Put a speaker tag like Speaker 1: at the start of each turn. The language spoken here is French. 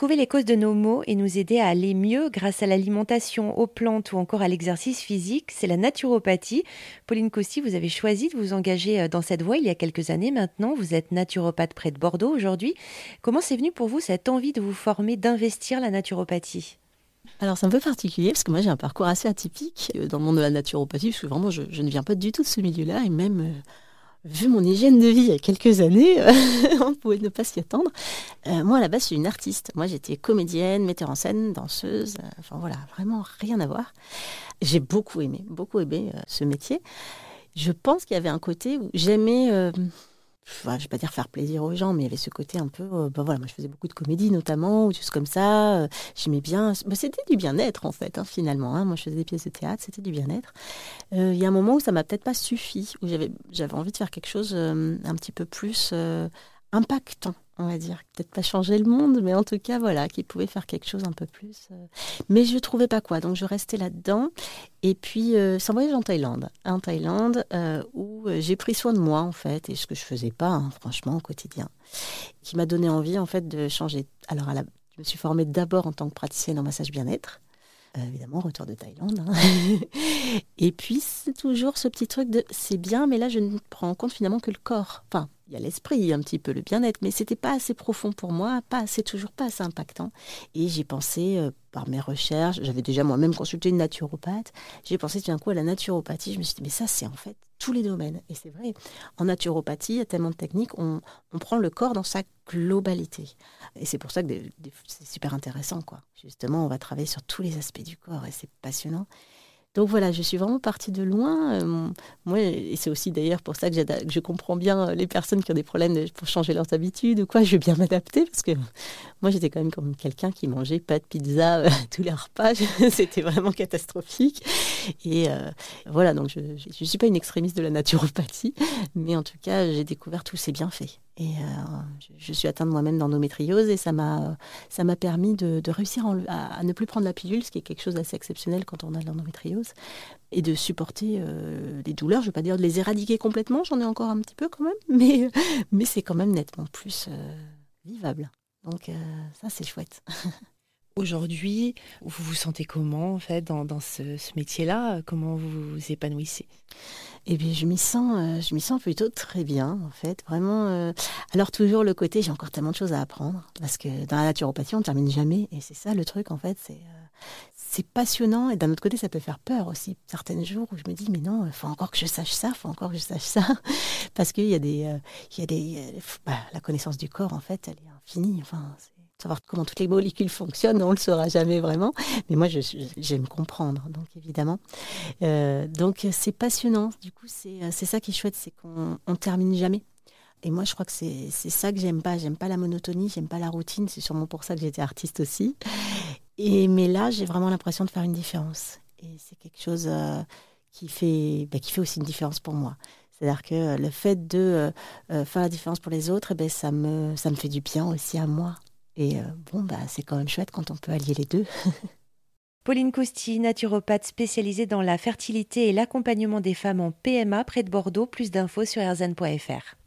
Speaker 1: trouver les causes de nos maux et nous aider à aller mieux grâce à l'alimentation, aux plantes ou encore à l'exercice physique, c'est la naturopathie. Pauline Costi, vous avez choisi de vous engager euh, dans cette voie il y a quelques années maintenant. Vous êtes naturopathe près de Bordeaux aujourd'hui. Comment c'est venu pour vous cette envie de vous former, d'investir la naturopathie?
Speaker 2: Alors c'est un peu particulier parce que moi j'ai un parcours assez atypique euh, dans le monde de la naturopathie parce vraiment je, ne viens pas du tout de ce milieu-là et même euh, vu mon hygiène de vie il y a quelques années, on pouvait ne pas s'y attendre. Euh, moi à la base je suis une artiste. Moi j'étais comédienne, metteur en scène, danseuse, enfin voilà, vraiment rien à voir. J'ai beaucoup aimé, beaucoup aimé ce métier. Je pense qu'il y avait un côté où j'aimais je vais pas dire faire plaisir aux gens, mais il y avait ce côté un peu, bah voilà, moi je faisais beaucoup de comédie notamment, ou choses comme ça. Euh, j'aimais bien, bah, c'était du bien-être en fait, hein, finalement. Hein. moi je faisais des pièces de théâtre, c'était du bien-être. Euh, il y a un moment où ça m'a peut-être pas suffi, où j'avais envie de faire quelque chose un petit peu plus impactant on va dire. Peut-être pas changer le monde, mais en tout cas, voilà, qui pouvait faire quelque chose un peu plus. Euh. Mais je ne trouvais pas quoi, donc je restais là-dedans. Et puis, euh, c'est un voyage en Thaïlande, en Thaïlande, euh, où j'ai pris soin de moi, en fait, et ce que je faisais pas, hein, franchement, au quotidien, qui m'a donné envie, en fait, de changer. Alors, à je me suis formée d'abord en tant que praticienne en massage bien-être. évidemment, retour de Thaïlande. Hein. et puis, c'est toujours ce petit truc de c'est bien, mais là, je ne prends en compte finalement que le corps. Enfin, il y a l'esprit, un petit peu le bien-être, mais c'était pas assez profond pour moi, pas assez, toujours pas assez impactant. Et j'ai pensé, euh, par mes recherches, j'avais déjà moi-même consulté une naturopathe, j'ai pensé tout d'un coup à la naturopathie, je me suis dit, mais ça c'est en fait tous les domaines. Et c'est vrai, en naturopathie, il y a tellement de techniques, on, on prend le corps dans sa globalité. Et c'est pour ça que c'est super intéressant, quoi. Justement, on va travailler sur tous les aspects du corps et c'est passionnant. Donc voilà, je suis vraiment partie de loin. Euh, moi, et c'est aussi d'ailleurs pour ça que, je comprends bien euh, les personnes qui ont des problèmes pour changer leurs habitudes ou quoi. Je vais bien m'adapter parce que moi, j'étais quand même comme quelqu'un qui mangeait pas de pizza euh, tous les repas. C'était vraiment catastrophique. Et voilà, donc je ne suis pas une extrémiste de la naturopathie, mais en tout cas, j'ai découvert tous ces bienfaits. Et je, suis atteinte moi-même d'endométriose et ça m'a m'a permis de, réussir à, ne plus prendre la pilule, ce qui est quelque chose d'assez exceptionnel quand on a l'endométriose et de supporter euh, les douleurs. Je ne vais pas dire de les éradiquer complètement, j'en ai encore un petit peu quand même, mais, mais c'est quand même nettement plus euh, vivable. Donc euh, ça, c'est chouette.
Speaker 1: Aujourd'hui, vous vous sentez comment en fait dans, ce, métier-là? Comment vous vous épanouissez?
Speaker 2: Eh bien, je m'y sens, je m'y sens plutôt très bien, en fait. Vraiment. Alors toujours le côté, j'ai encore tellement de choses à apprendre parce que dans la naturopathie, on ne termine jamais, et c'est ça le truc, en fait. C'est c'est passionnant et d'un autre côté, ça peut faire peur aussi. Certains jours où je me dis, mais non, il faut encore que je sache ça, il faut encore que je sache ça. Parce qu'il y a des. Euh, il y a des euh, bah, la connaissance du corps, en fait, elle est infinie. Enfin, savoir comment toutes les molécules fonctionnent, on ne le saura jamais vraiment. Mais moi, j'aime comprendre, donc évidemment. Euh, donc, c'est passionnant. Du coup, c'est ça qui est chouette, c'est qu'on ne termine jamais. Et moi, je crois que c'est ça que j'aime pas. J'aime pas la monotonie, j'aime pas la routine. C'est sûrement pour ça que j'étais artiste aussi. Et, mais là, j'ai vraiment l'impression de faire une différence. Et c'est quelque chose euh, qui, fait, bah, qui fait aussi une différence pour moi. C'est-à-dire que euh, le fait de euh, faire la différence pour les autres, eh ben, ça, me, ça me fait du bien aussi à moi. Et bon, bah, c'est quand même chouette quand on peut allier les deux.
Speaker 1: Pauline Costi, naturopathe spécialisée dans la fertilité et l'accompagnement des femmes en PMA près de Bordeaux. Plus d'infos sur erzan.fr.